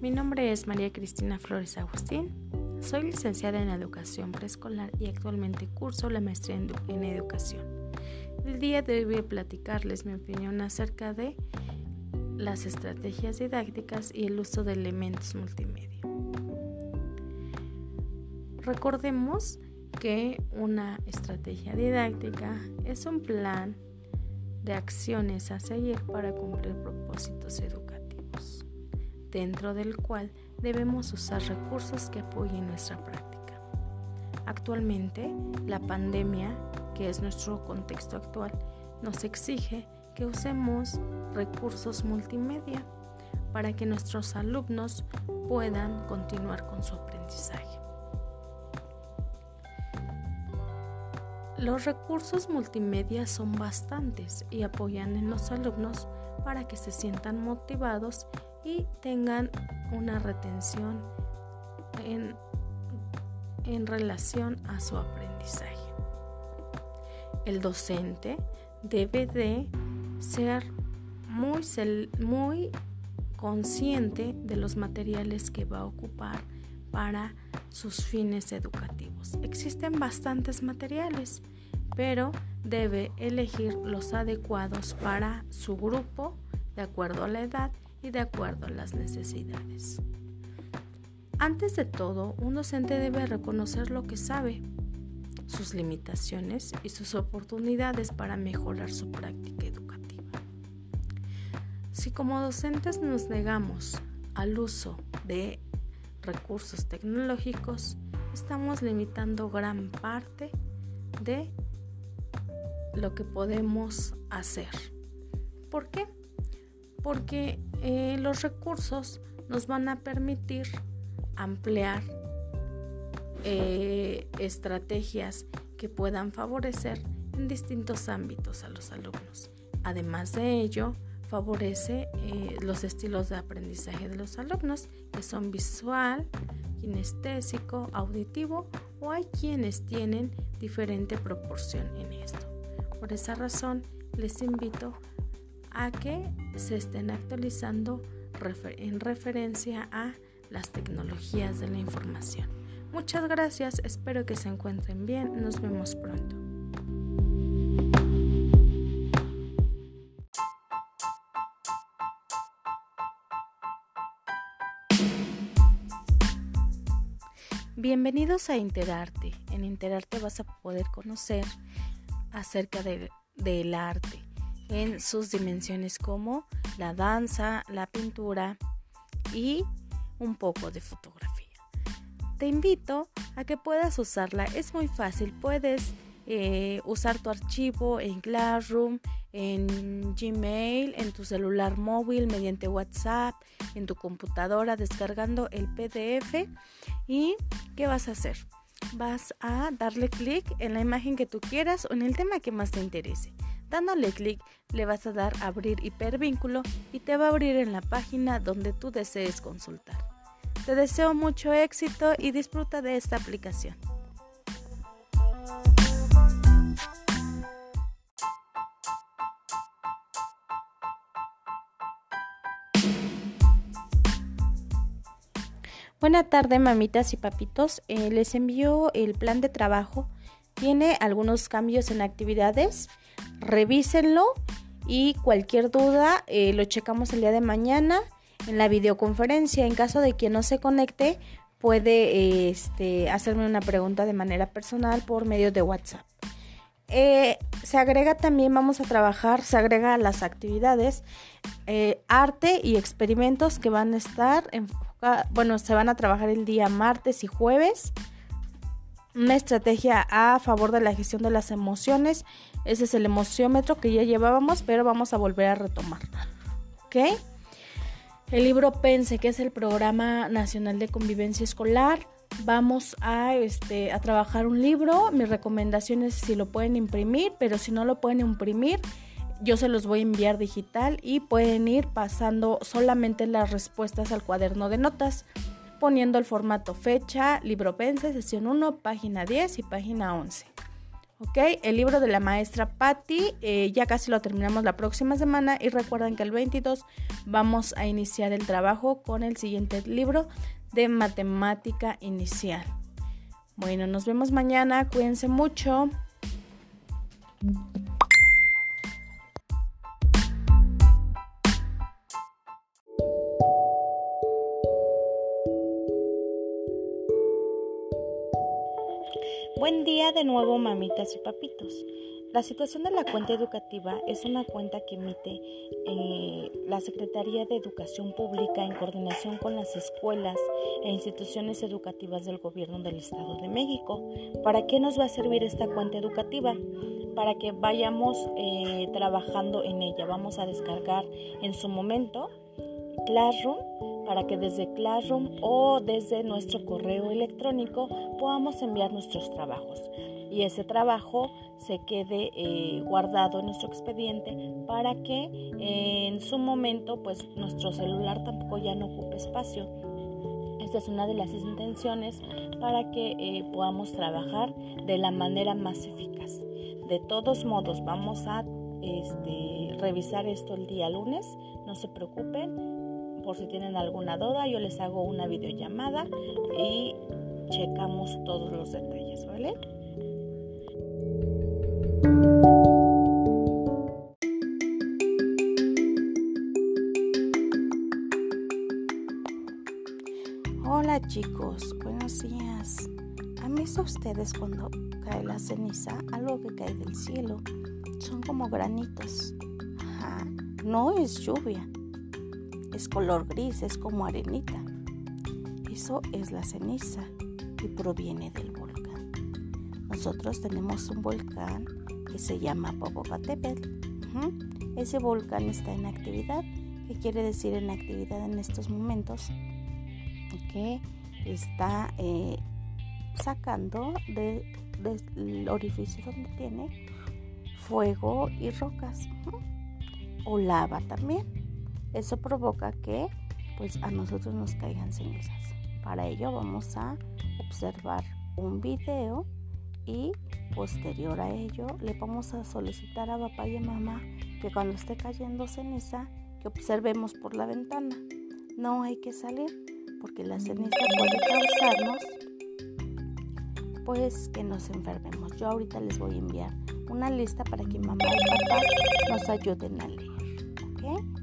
Mi nombre es María Cristina Flores Agustín. Soy licenciada en Educación Preescolar y actualmente curso la maestría en, Educación. El día de hoy voy a platicarles mi opinión acerca de las estrategias didácticas y el uso de elementos multimedia. Recordemos que una estrategia didáctica es un plan de acciones a seguir para cumplir propósitos educativos, dentro del cual debemos usar recursos que apoyen nuestra práctica. Actualmente, la pandemia, que es nuestro contexto actual, nos exige que usemos recursos multimedia para que nuestros alumnos puedan continuar con su aprendizaje. Los recursos multimedia son bastantes y apoyan en los alumnos para que se sientan motivados y tengan una retención en, en relación a su aprendizaje. El docente debe de ser muy, muy consciente de los materiales que va a ocupar para sus fines educativos. Existen bastantes materiales, pero debe elegir los adecuados para su grupo de acuerdo a la edad y de acuerdo a las necesidades. Antes de todo, un docente debe reconocer lo que sabe, sus limitaciones y sus oportunidades para mejorar su práctica educativa. Si como docentes nos negamos al uso de recursos tecnológicos, estamos limitando gran parte de lo que podemos hacer. ¿Por qué? Porque eh, los recursos nos van a permitir ampliar eh, estrategias que puedan favorecer en distintos ámbitos a los alumnos. Además de ello, favorece eh, los estilos de aprendizaje de los alumnos, que son visual, kinestésico, auditivo o hay quienes tienen diferente proporción en esto. Por esa razón, les invito a que se estén actualizando en referencia a las tecnologías de la información. Muchas gracias, espero que se encuentren bien, nos vemos pronto. Bienvenidos a Interarte. En Interarte vas a poder conocer acerca del arte en sus dimensiones como la danza, la pintura y un poco de fotografía. Te invito a que puedas usarla. Es muy fácil. Puedes eh, usar tu archivo en Classroom, en Gmail, en tu celular móvil, mediante WhatsApp, en tu computadora, descargando el PDF. ¿Y qué vas a hacer? Vas a darle clic en la imagen que tú quieras o en el tema que más te interese. Dándole clic le vas a dar abrir hipervínculo y te va a abrir en la página donde tú desees consultar. Te deseo mucho éxito y disfruta de esta aplicación. Buena tarde, mamitas y papitos. Eh, les envío el plan de trabajo. Tiene algunos cambios en actividades. Revísenlo y cualquier duda eh, lo checamos el día de mañana en la videoconferencia. En caso de que no se conecte, puede este, hacerme una pregunta de manera personal por medio de WhatsApp. Eh, se agrega también, vamos a trabajar, se agrega las actividades, arte y experimentos que van a estar en bueno, se van a trabajar el día martes y jueves. Una estrategia a favor de la gestión de las emociones. Ese es el emociómetro que ya llevábamos, pero vamos a volver a retomar. ¿Ok? El libro Pense, que es el Programa Nacional de Convivencia Escolar. Vamos a, este, a trabajar un libro. Mi recomendación es si lo pueden imprimir, pero si no lo pueden imprimir, yo se los voy a enviar digital y pueden ir pasando solamente las respuestas al cuaderno de notas, poniendo el formato fecha, libro pense, sesión 1, página 10 y página 11. ¿ok? El libro de la maestra Patty, eh, ya casi lo terminamos la próxima semana y recuerden que el 22 vamos a iniciar el trabajo con el siguiente libro de matemática inicial. Bueno, nos vemos mañana, cuídense mucho. Buen día de nuevo mamitas y papitos. La situación de la cuenta educativa es una cuenta que emite eh, la Secretaría de Educación Pública en coordinación con las escuelas e instituciones educativas del Gobierno del Estado de México. ¿Para qué nos va a servir esta cuenta educativa? Para que vayamos eh, trabajando en ella. Vamos a descargar en su momento Classroom para que desde Classroom o desde nuestro correo electrónico podamos enviar nuestros trabajos y ese trabajo se quede eh, guardado en nuestro expediente para que en su momento pues nuestro celular tampoco ya no ocupe espacio. Esta es una de las intenciones para que eh, podamos trabajar de la manera más eficaz. De todos modos, vamos a este, revisar esto el día lunes, no se preocupen, por si tienen alguna duda, yo les hago una videollamada y checamos todos los detalles, ¿vale? Hola chicos, buenos días. ¿Han visto ustedes cuando cae la ceniza? Algo que cae del cielo. Son como granitos. Ajá. No es lluvia es color gris, es como arenita. Eso es la ceniza y proviene del volcán. Nosotros tenemos un volcán que se llama Popocatépetl. Ese volcán está en actividad. ¿Qué quiere decir en actividad en estos momentos? Que está eh, sacando del orificio donde tiene fuego y rocas o lava también. Eso provoca que pues a nosotros nos caigan cenizas. Para ello vamos a observar un video y posterior a ello le vamos a solicitar a papá y a mamá que cuando esté cayendo ceniza que observemos por la ventana. No hay que salir porque la ceniza puede causarnos pues que nos enfermemos. Yo ahorita les voy a enviar una lista para que mamá y papá nos ayuden a leer.